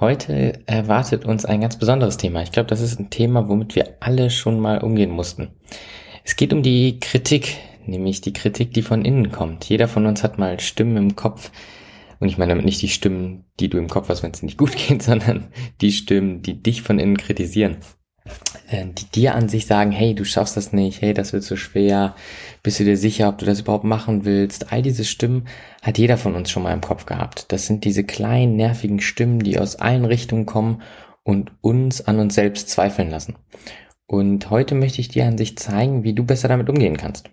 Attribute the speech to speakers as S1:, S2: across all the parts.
S1: Heute erwartet uns ein ganz besonderes Thema. Ich glaube, das ist ein Thema, womit wir alle schon mal umgehen mussten. Es geht um die Kritik, nämlich die Kritik, die von innen kommt. Jeder von uns hat mal Stimmen im Kopf. Und ich meine damit nicht die Stimmen, die du im Kopf hast, wenn es nicht gut geht, sondern die Stimmen, die dich von innen kritisieren. Äh, die dir an sich sagen, hey, du schaffst das nicht, hey, das wird so schwer, bist du dir sicher, ob du das überhaupt machen willst? All diese Stimmen hat jeder von uns schon mal im Kopf gehabt. Das sind diese kleinen, nervigen Stimmen, die aus allen Richtungen kommen und uns an uns selbst zweifeln lassen. Und heute möchte ich dir an sich zeigen, wie du besser damit umgehen kannst.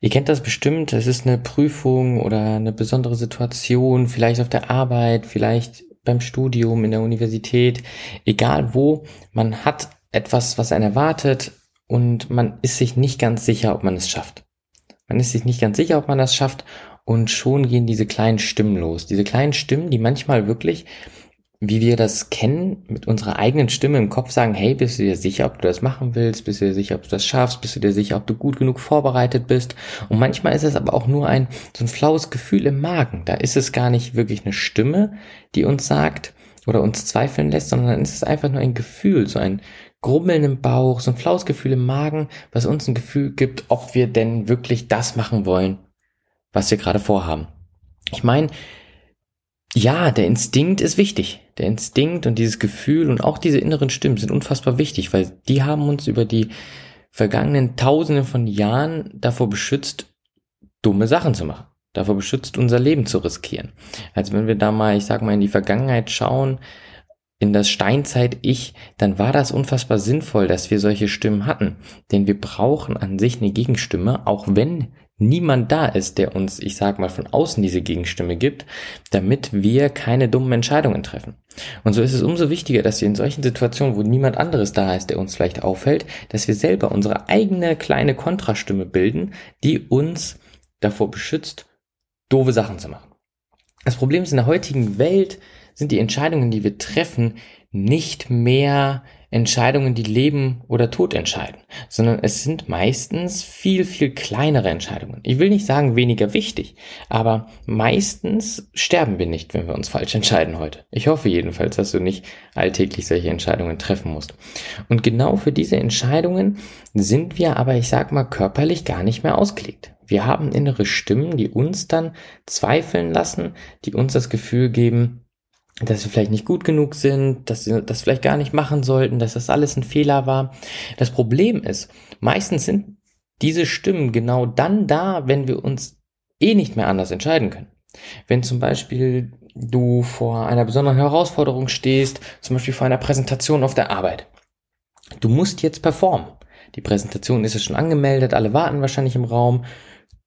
S1: Ihr kennt das bestimmt, es ist eine Prüfung oder eine besondere Situation, vielleicht auf der Arbeit, vielleicht beim Studium, in der Universität, egal wo, man hat etwas, was einen erwartet und man ist sich nicht ganz sicher, ob man es schafft. Man ist sich nicht ganz sicher, ob man das schafft und schon gehen diese kleinen Stimmen los. Diese kleinen Stimmen, die manchmal wirklich wie wir das kennen, mit unserer eigenen Stimme im Kopf sagen, hey, bist du dir sicher, ob du das machen willst? Bist du dir sicher, ob du das schaffst? Bist du dir sicher, ob du gut genug vorbereitet bist? Und manchmal ist es aber auch nur ein, so ein flaues Gefühl im Magen. Da ist es gar nicht wirklich eine Stimme, die uns sagt oder uns zweifeln lässt, sondern dann ist es einfach nur ein Gefühl, so ein Grummeln im Bauch, so ein flaues Gefühl im Magen, was uns ein Gefühl gibt, ob wir denn wirklich das machen wollen, was wir gerade vorhaben. Ich meine, ja, der Instinkt ist wichtig. Der Instinkt und dieses Gefühl und auch diese inneren Stimmen sind unfassbar wichtig, weil die haben uns über die vergangenen Tausende von Jahren davor beschützt, dumme Sachen zu machen. Davor beschützt, unser Leben zu riskieren. Also wenn wir da mal, ich sag mal, in die Vergangenheit schauen, in das Steinzeit-Ich, dann war das unfassbar sinnvoll, dass wir solche Stimmen hatten. Denn wir brauchen an sich eine Gegenstimme, auch wenn niemand da ist, der uns, ich sag mal, von außen diese Gegenstimme gibt, damit wir keine dummen Entscheidungen treffen. Und so ist es umso wichtiger, dass wir in solchen Situationen, wo niemand anderes da ist, der uns vielleicht auffällt, dass wir selber unsere eigene kleine Kontrastimme bilden, die uns davor beschützt, doofe Sachen zu machen. Das Problem ist, in der heutigen Welt sind die Entscheidungen, die wir treffen, nicht mehr Entscheidungen, die Leben oder Tod entscheiden, sondern es sind meistens viel, viel kleinere Entscheidungen. Ich will nicht sagen weniger wichtig, aber meistens sterben wir nicht, wenn wir uns falsch entscheiden heute. Ich hoffe jedenfalls, dass du nicht alltäglich solche Entscheidungen treffen musst. Und genau für diese Entscheidungen sind wir aber, ich sag mal, körperlich gar nicht mehr ausgelegt. Wir haben innere Stimmen, die uns dann zweifeln lassen, die uns das Gefühl geben, dass wir vielleicht nicht gut genug sind, dass wir das vielleicht gar nicht machen sollten, dass das alles ein Fehler war. Das Problem ist, meistens sind diese Stimmen genau dann da, wenn wir uns eh nicht mehr anders entscheiden können. Wenn zum Beispiel du vor einer besonderen Herausforderung stehst, zum Beispiel vor einer Präsentation auf der Arbeit. Du musst jetzt performen. Die Präsentation ist ja schon angemeldet, alle warten wahrscheinlich im Raum.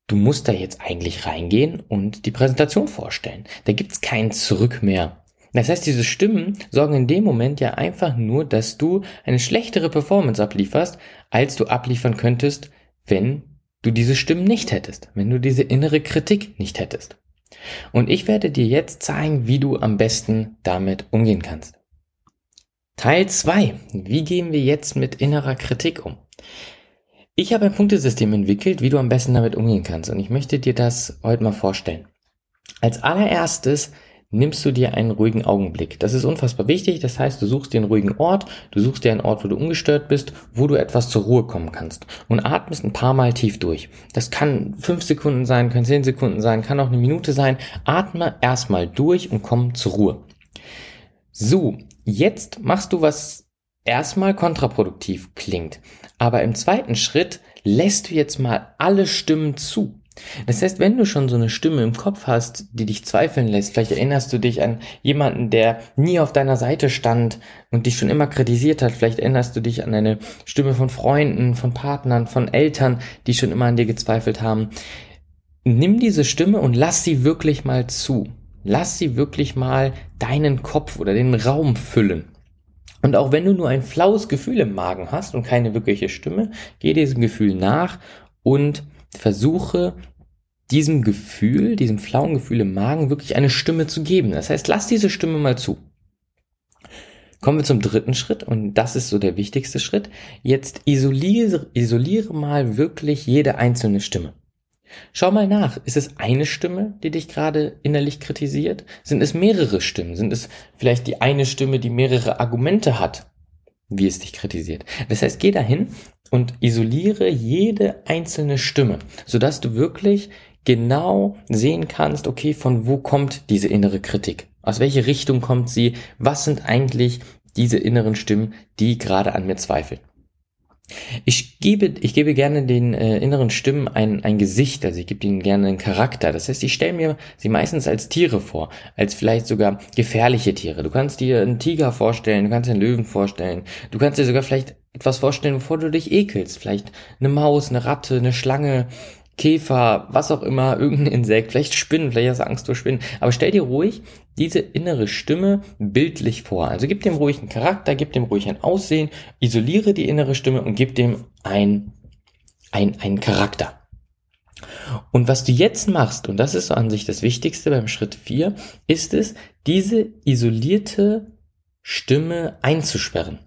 S1: Du musst da jetzt eigentlich reingehen und die Präsentation vorstellen. Da gibt's kein Zurück mehr. Das heißt, diese Stimmen sorgen in dem Moment ja einfach nur, dass du eine schlechtere Performance ablieferst, als du abliefern könntest, wenn du diese Stimmen nicht hättest, wenn du diese innere Kritik nicht hättest. Und ich werde dir jetzt zeigen, wie du am besten damit umgehen kannst. Teil 2. Wie gehen wir jetzt mit innerer Kritik um? Ich habe ein Punktesystem entwickelt, wie du am besten damit umgehen kannst und ich möchte dir das heute mal vorstellen. Als allererstes nimmst du dir einen ruhigen Augenblick. Das ist unfassbar wichtig. Das heißt, du suchst dir einen ruhigen Ort, du suchst dir einen Ort, wo du ungestört bist, wo du etwas zur Ruhe kommen kannst und atmest ein paar Mal tief durch. Das kann fünf Sekunden sein, kann zehn Sekunden sein, kann auch eine Minute sein. Atme erstmal durch und komm zur Ruhe. So, jetzt machst du was erstmal kontraproduktiv klingt. Aber im zweiten Schritt lässt du jetzt mal alle Stimmen zu. Das heißt, wenn du schon so eine Stimme im Kopf hast, die dich zweifeln lässt, vielleicht erinnerst du dich an jemanden, der nie auf deiner Seite stand und dich schon immer kritisiert hat, vielleicht erinnerst du dich an eine Stimme von Freunden, von Partnern, von Eltern, die schon immer an dir gezweifelt haben. Nimm diese Stimme und lass sie wirklich mal zu. Lass sie wirklich mal deinen Kopf oder den Raum füllen. Und auch wenn du nur ein flaues Gefühl im Magen hast und keine wirkliche Stimme, geh diesem Gefühl nach und versuche diesem Gefühl, diesem flauen Gefühl im Magen wirklich eine Stimme zu geben. Das heißt, lass diese Stimme mal zu. Kommen wir zum dritten Schritt und das ist so der wichtigste Schritt. Jetzt isoliere, isoliere mal wirklich jede einzelne Stimme. Schau mal nach, ist es eine Stimme, die dich gerade innerlich kritisiert? Sind es mehrere Stimmen? Sind es vielleicht die eine Stimme, die mehrere Argumente hat, wie es dich kritisiert? Das heißt, geh dahin und isoliere jede einzelne Stimme, sodass du wirklich genau sehen kannst, okay, von wo kommt diese innere Kritik? Aus welche Richtung kommt sie? Was sind eigentlich diese inneren Stimmen, die gerade an mir zweifeln? Ich gebe, ich gebe gerne den äh, inneren Stimmen ein, ein Gesicht, also ich gebe ihnen gerne einen Charakter. Das heißt, ich stelle mir sie meistens als Tiere vor, als vielleicht sogar gefährliche Tiere. Du kannst dir einen Tiger vorstellen, du kannst dir einen Löwen vorstellen, du kannst dir sogar vielleicht etwas vorstellen, wovor du dich ekelst. Vielleicht eine Maus, eine Ratte, eine Schlange, Käfer, was auch immer, irgendein Insekt, vielleicht Spinnen, vielleicht hast du Angst vor Spinnen. Aber stell dir ruhig diese innere Stimme bildlich vor. Also gib dem ruhig einen Charakter, gib dem ruhig ein Aussehen, isoliere die innere Stimme und gib dem ein, ein, ein Charakter. Und was du jetzt machst, und das ist so an sich das Wichtigste beim Schritt 4, ist es, diese isolierte Stimme einzusperren.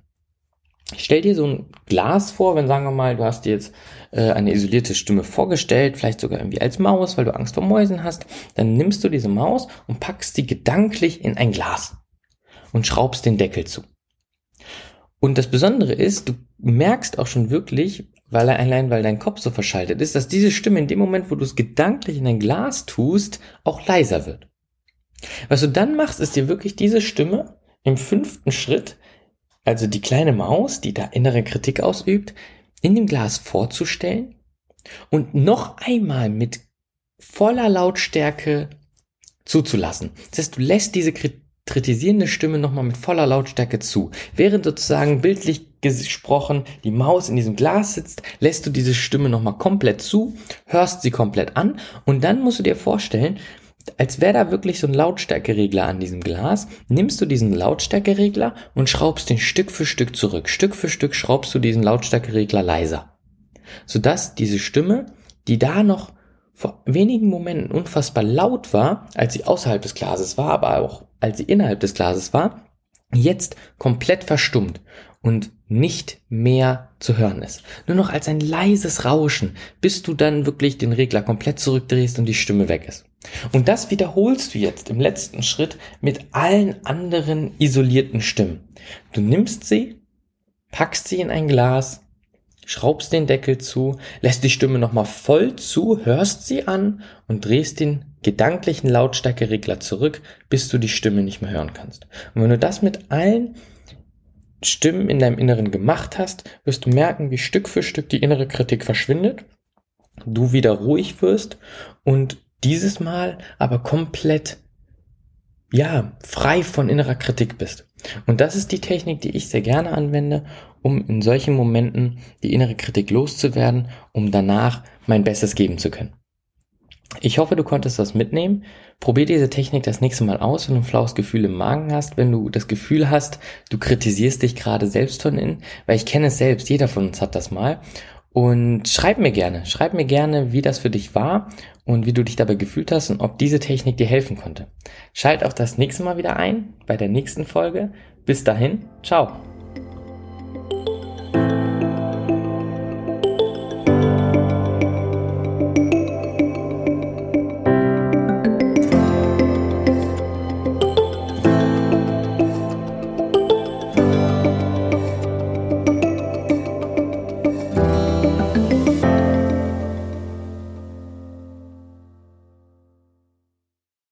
S1: Stell dir so ein Glas vor, wenn sagen wir mal, du hast dir jetzt äh, eine isolierte Stimme vorgestellt, vielleicht sogar irgendwie als Maus, weil du Angst vor Mäusen hast, dann nimmst du diese Maus und packst sie gedanklich in ein Glas und schraubst den Deckel zu. Und das Besondere ist, du merkst auch schon wirklich, weil allein, weil dein Kopf so verschaltet ist, dass diese Stimme in dem Moment, wo du es gedanklich in ein Glas tust, auch leiser wird. Was du dann machst, ist dir wirklich diese Stimme im fünften Schritt also die kleine Maus, die da innere Kritik ausübt, in dem Glas vorzustellen und noch einmal mit voller Lautstärke zuzulassen. Das heißt, du lässt diese kritisierende Stimme nochmal mit voller Lautstärke zu. Während sozusagen bildlich gesprochen die Maus in diesem Glas sitzt, lässt du diese Stimme nochmal komplett zu, hörst sie komplett an und dann musst du dir vorstellen, als wäre da wirklich so ein Lautstärkeregler an diesem Glas, nimmst du diesen Lautstärkeregler und schraubst den Stück für Stück zurück. Stück für Stück schraubst du diesen Lautstärkeregler leiser. Sodass diese Stimme, die da noch vor wenigen Momenten unfassbar laut war, als sie außerhalb des Glases war, aber auch als sie innerhalb des Glases war, jetzt komplett verstummt und nicht mehr zu hören ist. Nur noch als ein leises Rauschen, bis du dann wirklich den Regler komplett zurückdrehst und die Stimme weg ist. Und das wiederholst du jetzt im letzten Schritt mit allen anderen isolierten Stimmen. Du nimmst sie, packst sie in ein Glas, schraubst den Deckel zu, lässt die Stimme nochmal voll zu, hörst sie an und drehst den gedanklichen Lautstärkeregler zurück, bis du die Stimme nicht mehr hören kannst. Und wenn du das mit allen Stimmen in deinem Inneren gemacht hast, wirst du merken, wie Stück für Stück die innere Kritik verschwindet, du wieder ruhig wirst und dieses Mal aber komplett, ja, frei von innerer Kritik bist. Und das ist die Technik, die ich sehr gerne anwende, um in solchen Momenten die innere Kritik loszuwerden, um danach mein Bestes geben zu können. Ich hoffe, du konntest das mitnehmen. Probier diese Technik das nächste Mal aus, wenn du ein flaues Gefühl im Magen hast, wenn du das Gefühl hast, du kritisierst dich gerade selbst von innen, weil ich kenne es selbst, jeder von uns hat das mal. Und schreib mir gerne, schreib mir gerne, wie das für dich war und wie du dich dabei gefühlt hast und ob diese Technik dir helfen konnte. Schalt auch das nächste Mal wieder ein bei der nächsten Folge. Bis dahin, ciao.